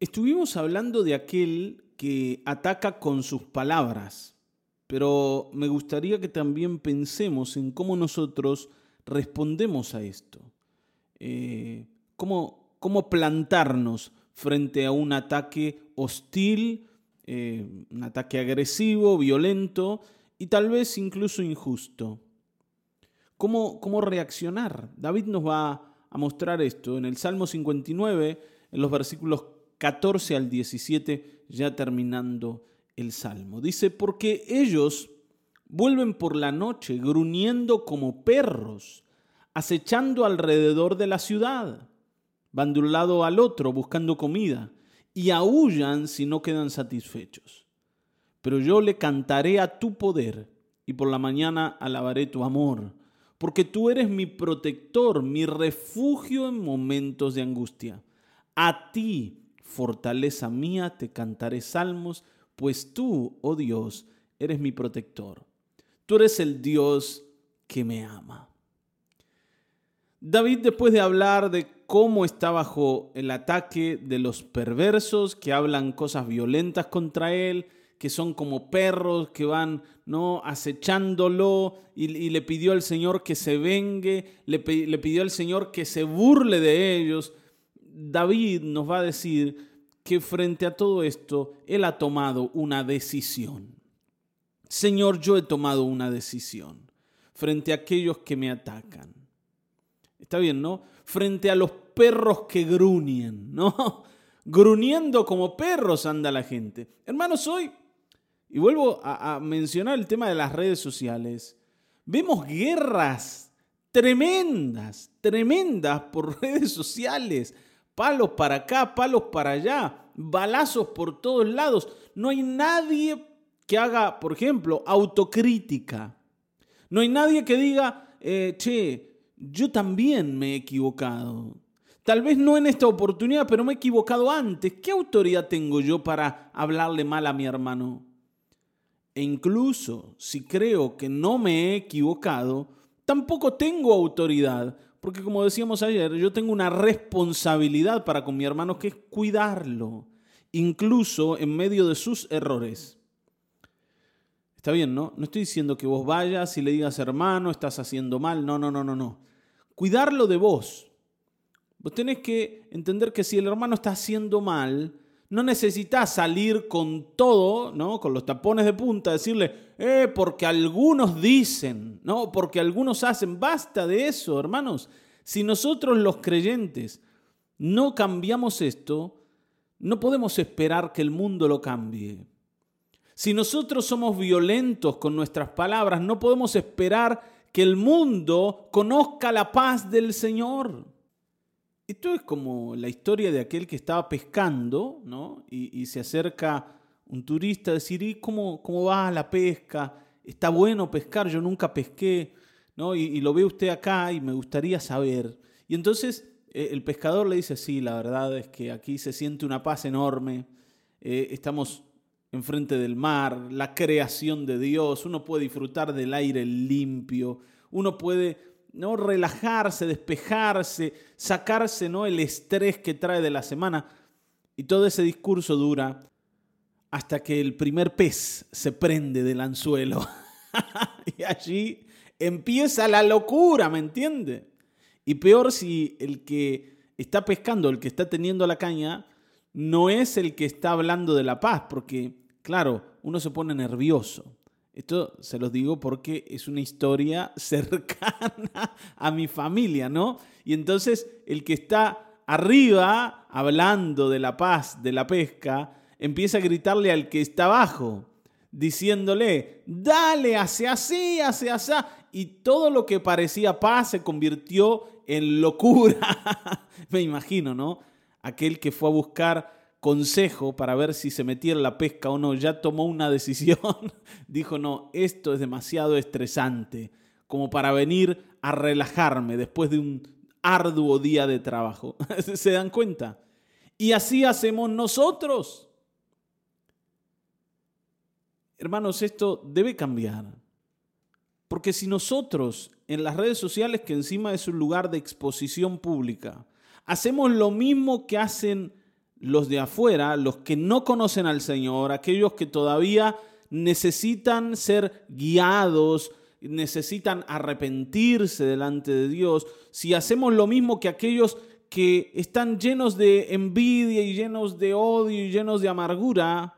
Estuvimos hablando de aquel que ataca con sus palabras, pero me gustaría que también pensemos en cómo nosotros respondemos a esto. Eh, cómo, cómo, plantarnos frente a un ataque hostil, eh, un ataque agresivo, violento y tal vez incluso injusto. ¿Cómo, cómo reaccionar? David nos va a mostrar esto en el Salmo 59, en los versículos 14 al 17, ya terminando el Salmo. Dice, porque ellos vuelven por la noche gruñendo como perros, acechando alrededor de la ciudad. Van de un lado al otro buscando comida y aullan si no quedan satisfechos. Pero yo le cantaré a tu poder y por la mañana alabaré tu amor, porque tú eres mi protector, mi refugio en momentos de angustia. A ti fortaleza mía, te cantaré salmos, pues tú, oh Dios, eres mi protector. Tú eres el Dios que me ama. David, después de hablar de cómo está bajo el ataque de los perversos que hablan cosas violentas contra él, que son como perros que van no acechándolo y, le pidió al Señor que se vengue, le, le pidió al Señor que se burle de ellos, David nos va a decir que frente a todo esto, él ha tomado una decisión. Señor, yo he tomado una decisión frente a aquellos que me atacan. Está bien, ¿no? Frente a los perros que gruñen, ¿no? Gruñendo como perros anda la gente. Hermanos, hoy, y vuelvo a, a mencionar el tema de las redes sociales, vemos guerras tremendas, tremendas por redes sociales palos para acá, palos para allá, balazos por todos lados. No hay nadie que haga, por ejemplo, autocrítica. No hay nadie que diga, eh, che, yo también me he equivocado. Tal vez no en esta oportunidad, pero me he equivocado antes. ¿Qué autoridad tengo yo para hablarle mal a mi hermano? E incluso si creo que no me he equivocado, tampoco tengo autoridad porque como decíamos ayer, yo tengo una responsabilidad para con mi hermano que es cuidarlo, incluso en medio de sus errores. Está bien, ¿no? No estoy diciendo que vos vayas y le digas, hermano, estás haciendo mal. No, no, no, no, no. Cuidarlo de vos. Vos tenés que entender que si el hermano está haciendo mal, no necesitas salir con todo, ¿no? Con los tapones de punta, decirle, eh, porque algunos dicen, ¿no? Porque algunos hacen. Basta de eso, hermanos. Si nosotros los creyentes no cambiamos esto, no podemos esperar que el mundo lo cambie. Si nosotros somos violentos con nuestras palabras, no podemos esperar que el mundo conozca la paz del Señor. Esto es como la historia de aquel que estaba pescando, ¿no? Y, se acerca un turista a decir, ¿y cómo, cómo va la pesca? ¿Está bueno pescar? Yo nunca pesqué, ¿no? Y, lo ve usted acá y me gustaría saber. Y entonces eh, el pescador le dice, sí, la verdad es que aquí se siente una paz enorme, eh, estamos enfrente del mar, la creación de Dios, uno puede disfrutar del aire limpio, uno puede ¿no? relajarse, despejarse, sacarse ¿no? el estrés que trae de la semana. Y todo ese discurso dura hasta que el primer pez se prende del anzuelo. y allí empieza la locura, ¿me entiende? Y peor si el que está pescando, el que está teniendo la caña, no es el que está hablando de la paz, porque, claro, uno se pone nervioso. Esto se los digo porque es una historia cercana a mi familia, ¿no? Y entonces el que está arriba, hablando de la paz, de la pesca, empieza a gritarle al que está abajo, diciéndole, dale, hace así, hace así. Y todo lo que parecía paz se convirtió en locura. Me imagino, ¿no? Aquel que fue a buscar consejo para ver si se metía en la pesca o no, ya tomó una decisión, dijo, no, esto es demasiado estresante como para venir a relajarme después de un arduo día de trabajo. ¿Se dan cuenta? Y así hacemos nosotros. Hermanos, esto debe cambiar. Porque si nosotros en las redes sociales, que encima es un lugar de exposición pública, hacemos lo mismo que hacen los de afuera, los que no conocen al Señor, aquellos que todavía necesitan ser guiados, necesitan arrepentirse delante de Dios, si hacemos lo mismo que aquellos que están llenos de envidia y llenos de odio y llenos de amargura,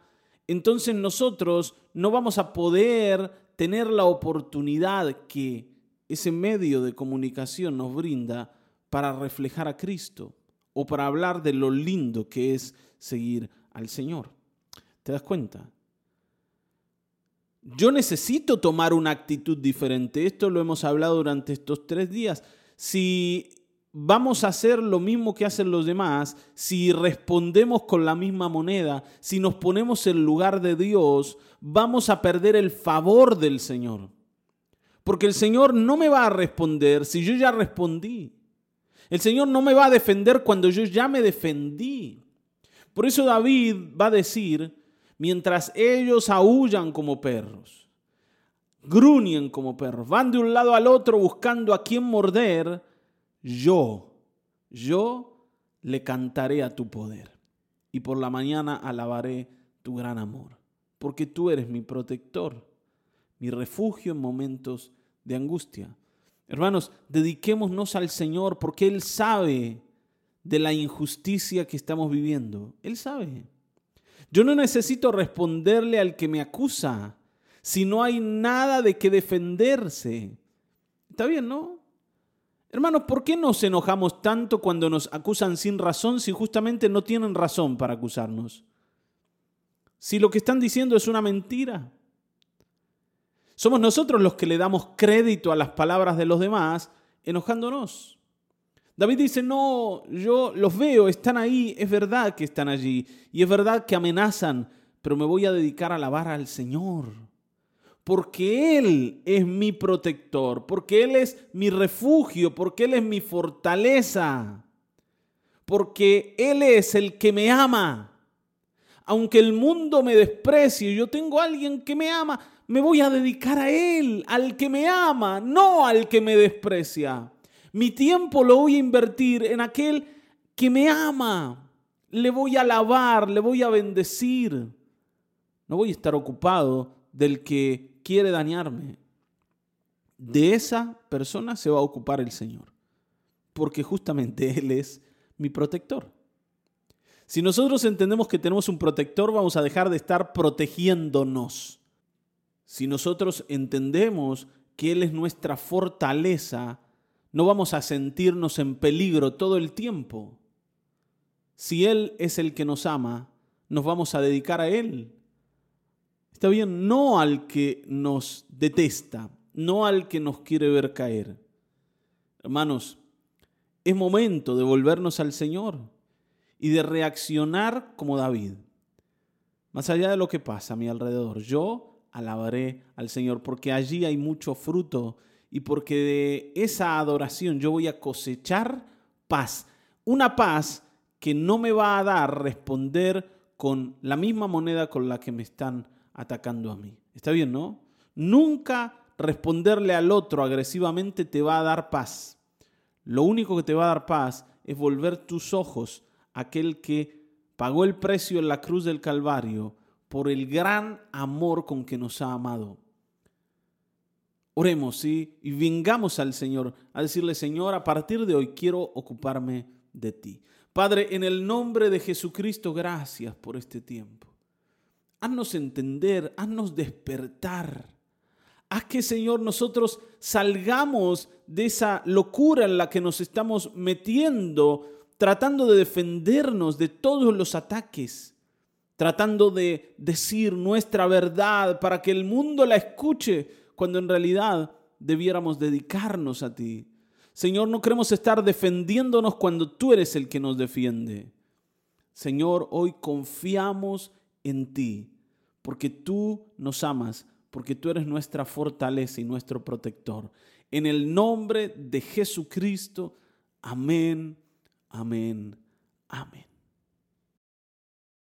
entonces nosotros no vamos a poder tener la oportunidad que ese medio de comunicación nos brinda para reflejar a Cristo o para hablar de lo lindo que es seguir al Señor. ¿Te das cuenta? Yo necesito tomar una actitud diferente. Esto lo hemos hablado durante estos tres días. Si vamos a hacer lo mismo que hacen los demás, si respondemos con la misma moneda, si nos ponemos en lugar de Dios, vamos a perder el favor del Señor. Porque el Señor no me va a responder si yo ya respondí. El Señor no me va a defender cuando yo ya me defendí. Por eso David va a decir, mientras ellos aullan como perros, gruñen como perros, van de un lado al otro buscando a quién morder, yo, yo le cantaré a tu poder y por la mañana alabaré tu gran amor, porque tú eres mi protector, mi refugio en momentos de angustia. Hermanos, dediquémonos al Señor porque Él sabe de la injusticia que estamos viviendo. Él sabe. Yo no necesito responderle al que me acusa si no hay nada de que defenderse. Está bien, ¿no? Hermanos, ¿por qué nos enojamos tanto cuando nos acusan sin razón si justamente no tienen razón para acusarnos? Si lo que están diciendo es una mentira. Somos nosotros los que le damos crédito a las palabras de los demás enojándonos. David dice, no, yo los veo, están ahí, es verdad que están allí y es verdad que amenazan, pero me voy a dedicar a alabar al Señor porque Él es mi protector, porque Él es mi refugio, porque Él es mi fortaleza, porque Él es el que me ama. Aunque el mundo me desprecie, yo tengo a alguien que me ama, me voy a dedicar a Él, al que me ama, no al que me desprecia. Mi tiempo lo voy a invertir en aquel que me ama. Le voy a alabar, le voy a bendecir. No voy a estar ocupado del que quiere dañarme, de esa persona se va a ocupar el Señor, porque justamente Él es mi protector. Si nosotros entendemos que tenemos un protector, vamos a dejar de estar protegiéndonos. Si nosotros entendemos que Él es nuestra fortaleza, no vamos a sentirnos en peligro todo el tiempo. Si Él es el que nos ama, nos vamos a dedicar a Él. Está bien, no al que nos detesta, no al que nos quiere ver caer. Hermanos, es momento de volvernos al Señor y de reaccionar como David. Más allá de lo que pasa a mi alrededor, yo alabaré al Señor porque allí hay mucho fruto y porque de esa adoración yo voy a cosechar paz. Una paz que no me va a dar responder con la misma moneda con la que me están atacando a mí. Está bien, ¿no? Nunca responderle al otro agresivamente te va a dar paz. Lo único que te va a dar paz es volver tus ojos aquel que pagó el precio en la cruz del Calvario por el gran amor con que nos ha amado. Oremos. Y vengamos al Señor a decirle, Señor, a partir de hoy quiero ocuparme de ti. Padre, en el nombre de Jesucristo, gracias por este tiempo haznos entender, haznos despertar. Haz que, Señor, nosotros salgamos de esa locura en la que nos estamos metiendo, tratando de defendernos de todos los ataques, tratando de decir nuestra verdad para que el mundo la escuche, cuando en realidad debiéramos dedicarnos a ti. Señor, no queremos estar defendiéndonos cuando tú eres el que nos defiende. Señor, hoy confiamos en ti porque tú nos amas, porque tú eres nuestra fortaleza y nuestro protector. En el nombre de Jesucristo, amén, amén, amén.